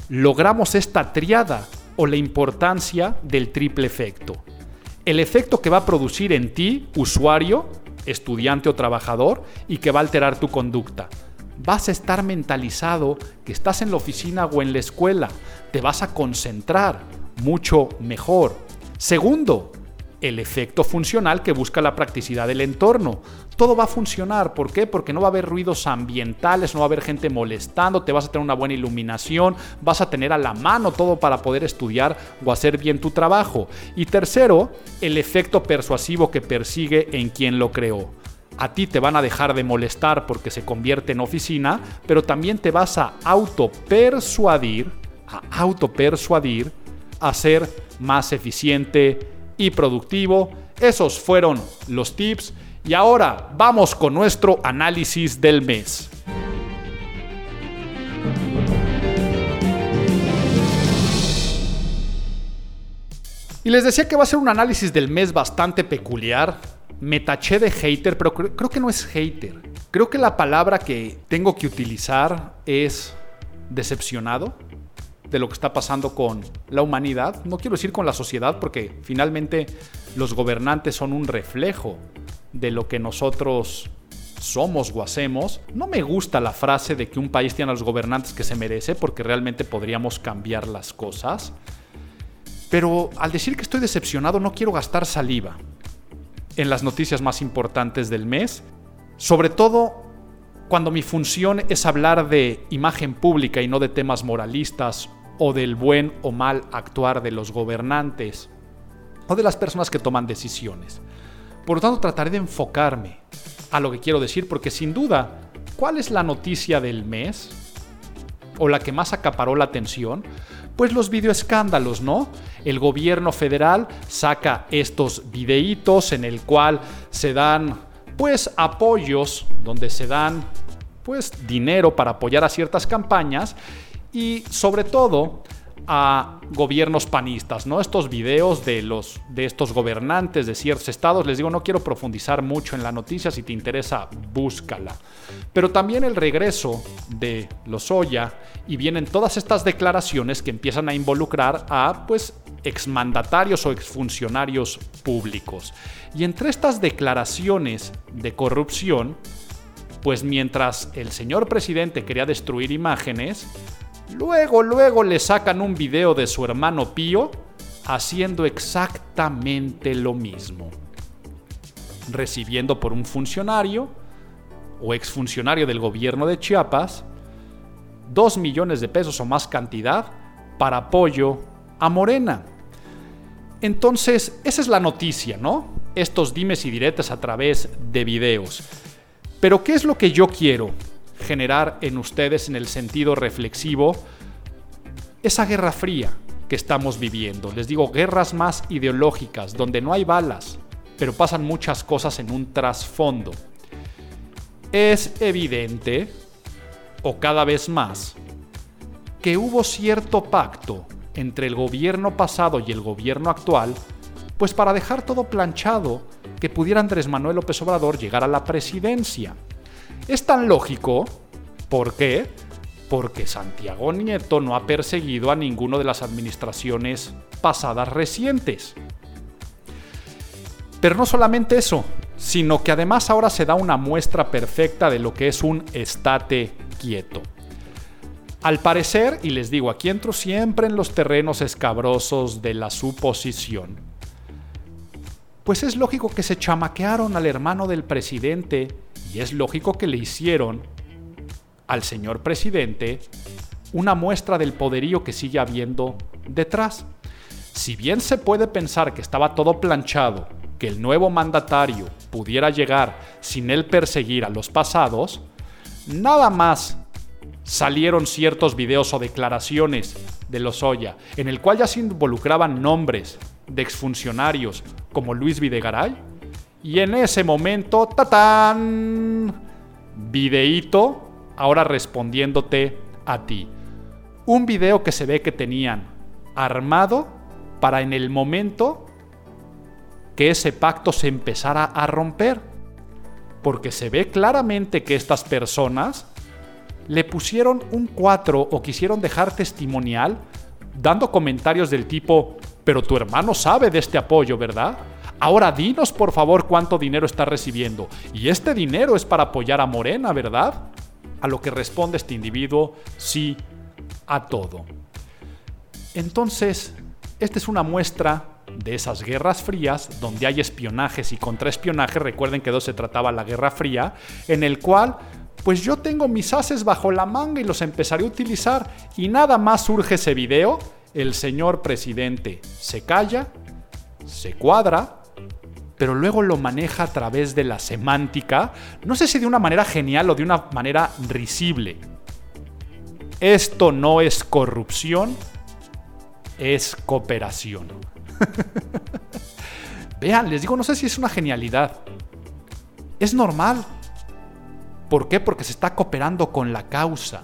logramos esta triada o la importancia del triple efecto. El efecto que va a producir en ti, usuario, estudiante o trabajador, y que va a alterar tu conducta. Vas a estar mentalizado que estás en la oficina o en la escuela. Te vas a concentrar mucho mejor. Segundo, el efecto funcional que busca la practicidad del entorno. Todo va a funcionar, ¿por qué? Porque no va a haber ruidos ambientales, no va a haber gente molestando, te vas a tener una buena iluminación, vas a tener a la mano todo para poder estudiar o hacer bien tu trabajo. Y tercero, el efecto persuasivo que persigue en quien lo creó. A ti te van a dejar de molestar porque se convierte en oficina, pero también te vas a autopersuadir, a autopersuadir a ser más eficiente, y productivo. Esos fueron los tips y ahora vamos con nuestro análisis del mes. Y les decía que va a ser un análisis del mes bastante peculiar. Me taché de hater, pero creo que no es hater. Creo que la palabra que tengo que utilizar es decepcionado de lo que está pasando con la humanidad. No quiero decir con la sociedad porque finalmente los gobernantes son un reflejo de lo que nosotros somos o hacemos. No me gusta la frase de que un país tiene a los gobernantes que se merece porque realmente podríamos cambiar las cosas. Pero al decir que estoy decepcionado no quiero gastar saliva en las noticias más importantes del mes. Sobre todo cuando mi función es hablar de imagen pública y no de temas moralistas o del buen o mal actuar de los gobernantes o de las personas que toman decisiones. Por lo tanto, trataré de enfocarme a lo que quiero decir porque sin duda, ¿cuál es la noticia del mes? ¿O la que más acaparó la atención? Pues los videoescándalos, ¿no? El gobierno federal saca estos videitos en el cual se dan pues apoyos, donde se dan pues dinero para apoyar a ciertas campañas y sobre todo a gobiernos panistas, ¿no? Estos videos de los de estos gobernantes de ciertos estados, les digo, no quiero profundizar mucho en la noticia, si te interesa, búscala. Pero también el regreso de Lozoya y vienen todas estas declaraciones que empiezan a involucrar a pues exmandatarios o exfuncionarios públicos. Y entre estas declaraciones de corrupción, pues mientras el señor presidente quería destruir imágenes, Luego, luego le sacan un video de su hermano Pío haciendo exactamente lo mismo. Recibiendo por un funcionario o exfuncionario del gobierno de Chiapas dos millones de pesos o más cantidad para apoyo a Morena. Entonces, esa es la noticia, ¿no? Estos dimes y diretes a través de videos. Pero ¿qué es lo que yo quiero generar en ustedes en el sentido reflexivo? Esa guerra fría que estamos viviendo. Les digo, guerras más ideológicas, donde no hay balas, pero pasan muchas cosas en un trasfondo. Es evidente, o cada vez más, que hubo cierto pacto entre el gobierno pasado y el gobierno actual, pues para dejar todo planchado, que pudiera Andrés Manuel López Obrador llegar a la presidencia. Es tan lógico, ¿por qué? Porque Santiago Nieto no ha perseguido a ninguno de las administraciones pasadas recientes. Pero no solamente eso, sino que además ahora se da una muestra perfecta de lo que es un estate quieto. Al parecer, y les digo, aquí entro siempre en los terrenos escabrosos de la suposición, pues es lógico que se chamaquearon al hermano del presidente y es lógico que le hicieron al señor presidente una muestra del poderío que sigue habiendo detrás. Si bien se puede pensar que estaba todo planchado, que el nuevo mandatario pudiera llegar sin él perseguir a los pasados, nada más salieron ciertos videos o declaraciones de Lozoya, en el cual ya se involucraban nombres de exfuncionarios como Luis Videgaray, y en ese momento, ¡tatán! Videíto, ahora respondiéndote a ti. Un video que se ve que tenían armado para en el momento que ese pacto se empezara a romper. Porque se ve claramente que estas personas le pusieron un 4 o quisieron dejar testimonial dando comentarios del tipo, pero tu hermano sabe de este apoyo, ¿verdad? Ahora dinos por favor cuánto dinero está recibiendo. Y este dinero es para apoyar a Morena, ¿verdad? A lo que responde este individuo, sí a todo. Entonces, esta es una muestra de esas guerras frías, donde hay espionajes y contraespionaje, recuerden que de se trataba la Guerra Fría, en el cual pues yo tengo mis haces bajo la manga y los empezaré a utilizar. Y nada más surge ese video, el señor presidente se calla, se cuadra, pero luego lo maneja a través de la semántica, no sé si de una manera genial o de una manera risible. Esto no es corrupción, es cooperación. Vean, les digo, no sé si es una genialidad. Es normal. ¿Por qué? Porque se está cooperando con la causa.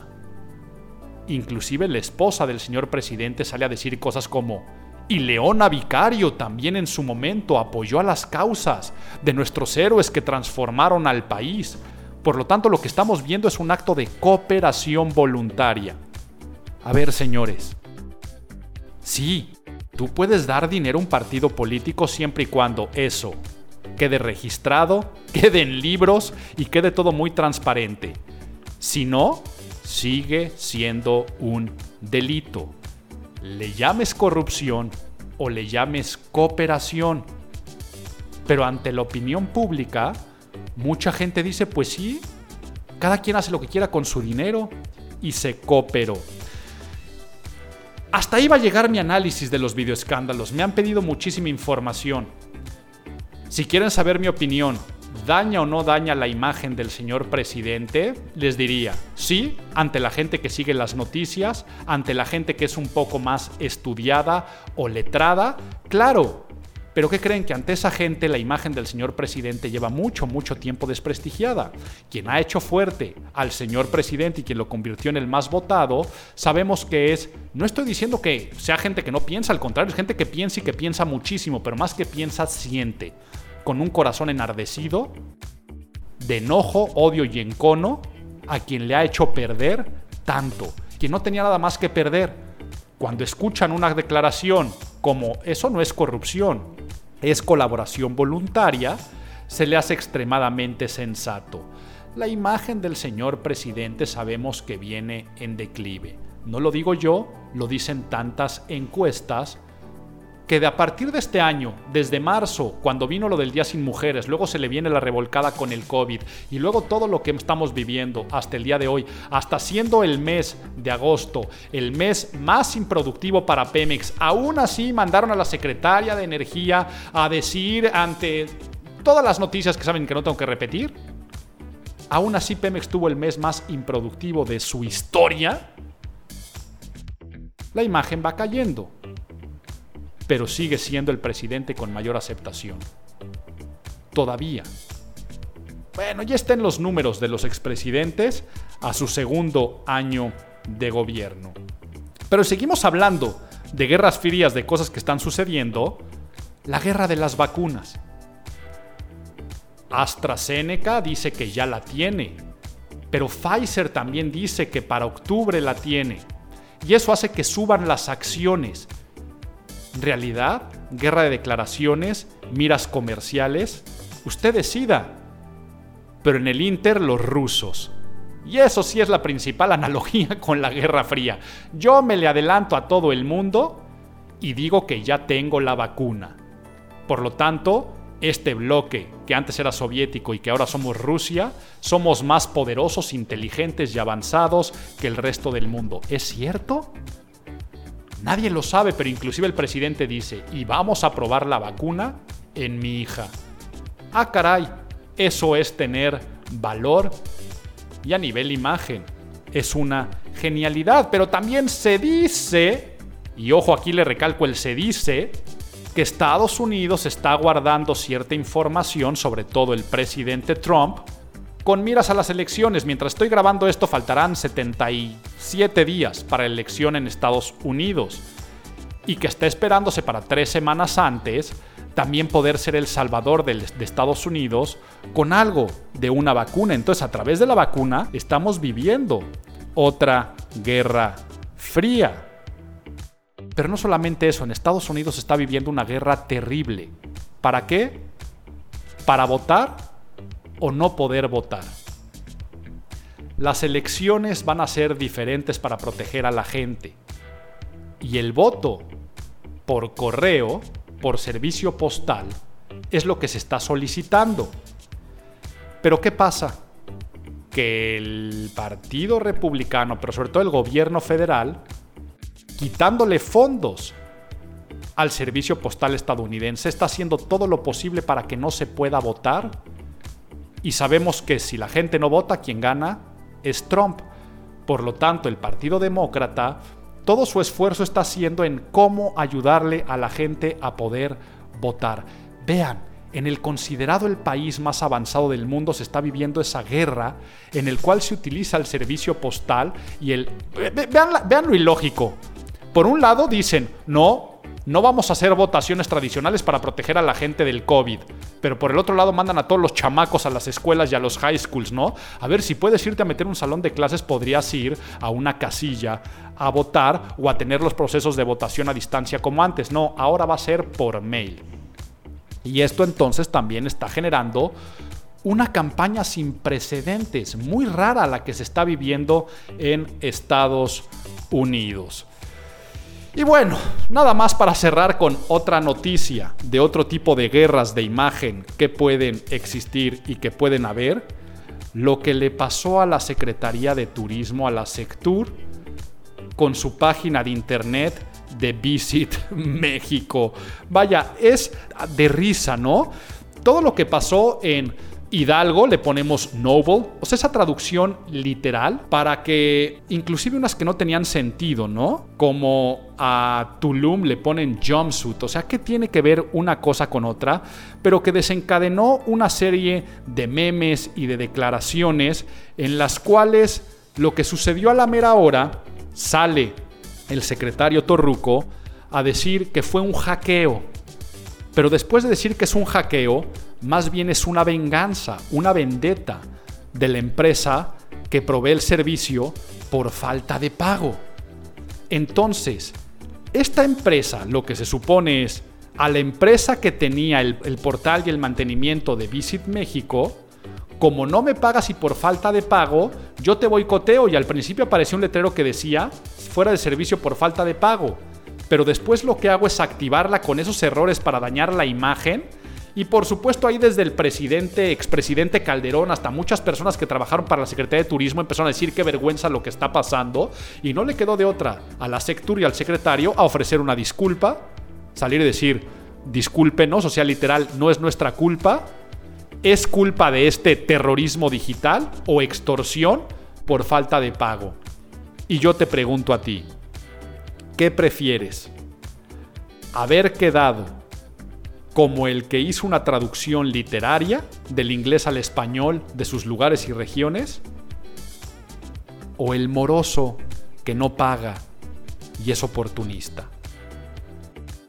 Inclusive la esposa del señor presidente sale a decir cosas como, y Leona Vicario también en su momento apoyó a las causas de nuestros héroes que transformaron al país. Por lo tanto, lo que estamos viendo es un acto de cooperación voluntaria. A ver, señores. Sí, tú puedes dar dinero a un partido político siempre y cuando eso quede registrado, quede en libros y quede todo muy transparente. Si no, sigue siendo un delito. Le llames corrupción o le llames cooperación. Pero ante la opinión pública, mucha gente dice, pues sí, cada quien hace lo que quiera con su dinero y se cooperó. Hasta ahí va a llegar mi análisis de los videoescándalos. Me han pedido muchísima información. Si quieren saber mi opinión, ¿daña o no daña la imagen del señor presidente? Les diría, sí, ante la gente que sigue las noticias, ante la gente que es un poco más estudiada o letrada, claro. Pero ¿qué creen? Que ante esa gente la imagen del señor presidente lleva mucho, mucho tiempo desprestigiada. Quien ha hecho fuerte al señor presidente y quien lo convirtió en el más votado, sabemos que es, no estoy diciendo que sea gente que no piensa, al contrario, es gente que piensa y que piensa muchísimo, pero más que piensa, siente con un corazón enardecido, de enojo, odio y encono a quien le ha hecho perder tanto, quien no tenía nada más que perder. Cuando escuchan una declaración como eso no es corrupción, es colaboración voluntaria, se le hace extremadamente sensato. La imagen del señor presidente sabemos que viene en declive. No lo digo yo, lo dicen tantas encuestas que de a partir de este año, desde marzo, cuando vino lo del Día sin Mujeres, luego se le viene la revolcada con el COVID y luego todo lo que estamos viviendo hasta el día de hoy, hasta siendo el mes de agosto, el mes más improductivo para Pemex, aún así mandaron a la secretaria de Energía a decir ante todas las noticias que saben que no tengo que repetir, aún así Pemex tuvo el mes más improductivo de su historia, la imagen va cayendo pero sigue siendo el presidente con mayor aceptación. Todavía. Bueno, ya está en los números de los expresidentes a su segundo año de gobierno. Pero seguimos hablando de guerras frías, de cosas que están sucediendo. La guerra de las vacunas. AstraZeneca dice que ya la tiene, pero Pfizer también dice que para octubre la tiene. Y eso hace que suban las acciones realidad, guerra de declaraciones, miras comerciales, usted decida. Pero en el Inter los rusos. Y eso sí es la principal analogía con la Guerra Fría. Yo me le adelanto a todo el mundo y digo que ya tengo la vacuna. Por lo tanto, este bloque, que antes era soviético y que ahora somos Rusia, somos más poderosos, inteligentes y avanzados que el resto del mundo. ¿Es cierto? Nadie lo sabe, pero inclusive el presidente dice, y vamos a probar la vacuna en mi hija. Ah, caray, eso es tener valor y a nivel imagen. Es una genialidad, pero también se dice, y ojo aquí le recalco el se dice, que Estados Unidos está guardando cierta información, sobre todo el presidente Trump, con miras a las elecciones. Mientras estoy grabando esto faltarán 77 días para elección en Estados Unidos y que está esperándose para tres semanas antes también poder ser el salvador de, de, Estados Unidos con algo de una vacuna. Entonces a través de la vacuna estamos viviendo otra guerra fría. Pero no solamente eso, en Estados Unidos está viviendo una guerra terrible. ¿Para qué? Para votar o no poder votar. Las elecciones van a ser diferentes para proteger a la gente. Y el voto por correo, por servicio postal, es lo que se está solicitando. Pero ¿qué pasa? Que el Partido Republicano, pero sobre todo el gobierno federal, quitándole fondos al servicio postal estadounidense, está haciendo todo lo posible para que no se pueda votar y sabemos que si la gente no vota, quien gana es Trump. Por lo tanto, el Partido Demócrata, todo su esfuerzo está haciendo en cómo ayudarle a la gente a poder votar. Vean, en el considerado el país más avanzado del mundo se está viviendo esa guerra en el cual se utiliza el servicio postal y el... Vean, vean lo ilógico. Por un lado dicen, no, no vamos a hacer votaciones tradicionales para proteger a la gente del COVID. Pero por el otro lado mandan a todos los chamacos a las escuelas y a los high schools, ¿no? A ver, si puedes irte a meter un salón de clases, podrías ir a una casilla a votar o a tener los procesos de votación a distancia como antes. No, ahora va a ser por mail. Y esto entonces también está generando una campaña sin precedentes, muy rara la que se está viviendo en Estados Unidos. Y bueno, nada más para cerrar con otra noticia de otro tipo de guerras de imagen que pueden existir y que pueden haber. Lo que le pasó a la Secretaría de Turismo, a la Sectur, con su página de internet de Visit México. Vaya, es de risa, ¿no? Todo lo que pasó en Hidalgo le ponemos noble, o sea, esa traducción literal para que inclusive unas que no tenían sentido, ¿no? Como a Tulum le ponen jumpsuit, o sea, que tiene que ver una cosa con otra, pero que desencadenó una serie de memes y de declaraciones en las cuales lo que sucedió a la mera hora sale el secretario Torruco a decir que fue un hackeo. Pero después de decir que es un hackeo, más bien es una venganza, una vendetta de la empresa que provee el servicio por falta de pago. Entonces, esta empresa lo que se supone es a la empresa que tenía el, portal y el mantenimiento de Visit México, como no me pagas y por falta de pago, yo te boicoteo y al principio apareció un letrero que decía fuera de servicio por falta de pago. pero después lo que hago es activarla con esos errores para dañar la imagen. Y por supuesto ahí desde el presidente, expresidente Calderón, hasta muchas personas que trabajaron para la Secretaría de Turismo empezaron a decir qué vergüenza lo que está pasando. Y no le quedó de otra a la Sectur y al secretario a ofrecer una disculpa, salir y decir, discúlpenos, o sea, literal, no es nuestra culpa, es culpa de este terrorismo digital o extorsión por falta de pago. Y yo te pregunto a ti, ¿qué prefieres? ¿Haber quedado como el que hizo una traducción literaria del inglés al español de sus lugares y regiones? ¿O el moroso que no paga y es oportunista?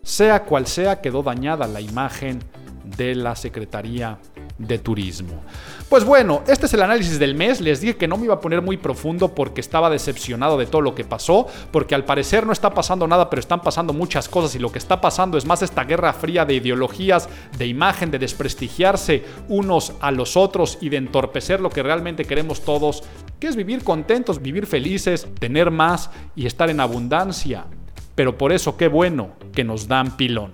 Sea cual sea, quedó dañada la imagen de la Secretaría de turismo. Pues bueno, este es el análisis del mes. Les dije que no me iba a poner muy profundo porque estaba decepcionado de todo lo que pasó, porque al parecer no está pasando nada, pero están pasando muchas cosas y lo que está pasando es más esta guerra fría de ideologías, de imagen, de desprestigiarse unos a los otros y de entorpecer lo que realmente queremos todos, que es vivir contentos, vivir felices, tener más y estar en abundancia. Pero por eso qué bueno que nos dan pilón.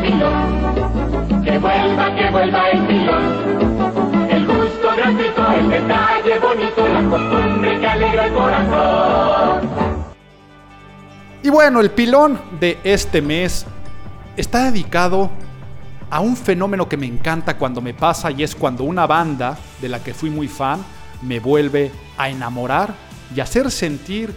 Pilón. Que vuelva, que vuelva el pilón. El gusto gratuito, el detalle bonito, la costumbre que alegra el corazón. Y bueno, el pilón de este mes está dedicado a un fenómeno que me encanta cuando me pasa y es cuando una banda de la que fui muy fan me vuelve a enamorar y hacer sentir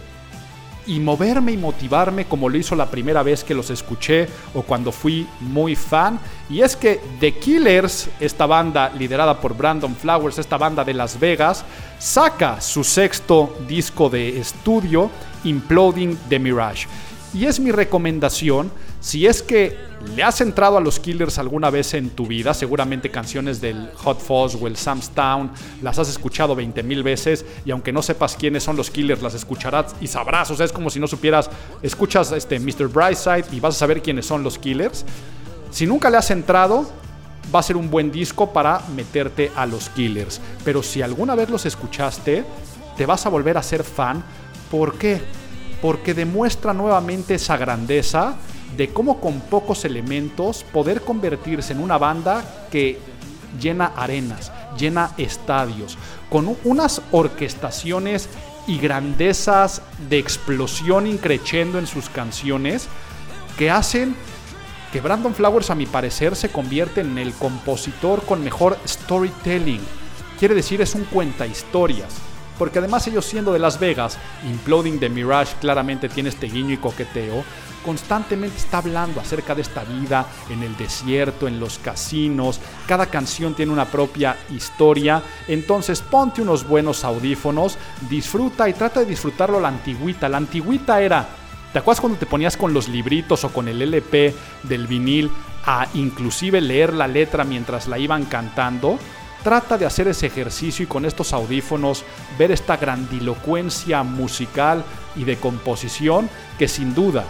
y moverme y motivarme como lo hizo la primera vez que los escuché o cuando fui muy fan. Y es que The Killers, esta banda liderada por Brandon Flowers, esta banda de Las Vegas, saca su sexto disco de estudio, Imploding the Mirage. Y es mi recomendación, si es que le has entrado a los Killers alguna vez en tu vida, seguramente canciones del Hot Fuzz o el Sam's Town las has escuchado 20 mil veces y aunque no sepas quiénes son los Killers, las escucharás y sabrás, o sea, es como si no supieras, escuchas este Mr. Brightside y vas a saber quiénes son los Killers. Si nunca le has entrado, va a ser un buen disco para meterte a los Killers. Pero si alguna vez los escuchaste, te vas a volver a ser fan. ¿Por qué? porque demuestra nuevamente esa grandeza de cómo con pocos elementos poder convertirse en una banda que llena arenas, llena estadios, con unas orquestaciones y grandezas de explosión increciendo en sus canciones que hacen que Brandon Flowers a mi parecer se convierte en el compositor con mejor storytelling. Quiere decir es un cuenta historias porque además ellos siendo de Las Vegas, Imploding the Mirage claramente tiene este guiño y coqueteo, constantemente está hablando acerca de esta vida en el desierto, en los casinos, cada canción tiene una propia historia, entonces ponte unos buenos audífonos, disfruta y trata de disfrutarlo la antigüita, la antigüita era, ¿te acuerdas cuando te ponías con los libritos o con el LP del vinil a inclusive leer la letra mientras la iban cantando? Trata de hacer ese ejercicio y con estos audífonos ver esta grandilocuencia musical y de composición que sin duda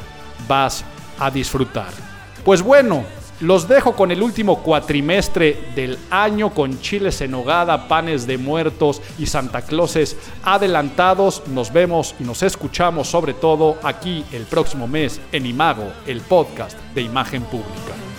vas a disfrutar. Pues bueno, los dejo con el último cuatrimestre del año con chiles en hogada, panes de muertos y Santa Clauses adelantados. Nos vemos y nos escuchamos sobre todo aquí el próximo mes en Imago, el podcast de imagen pública.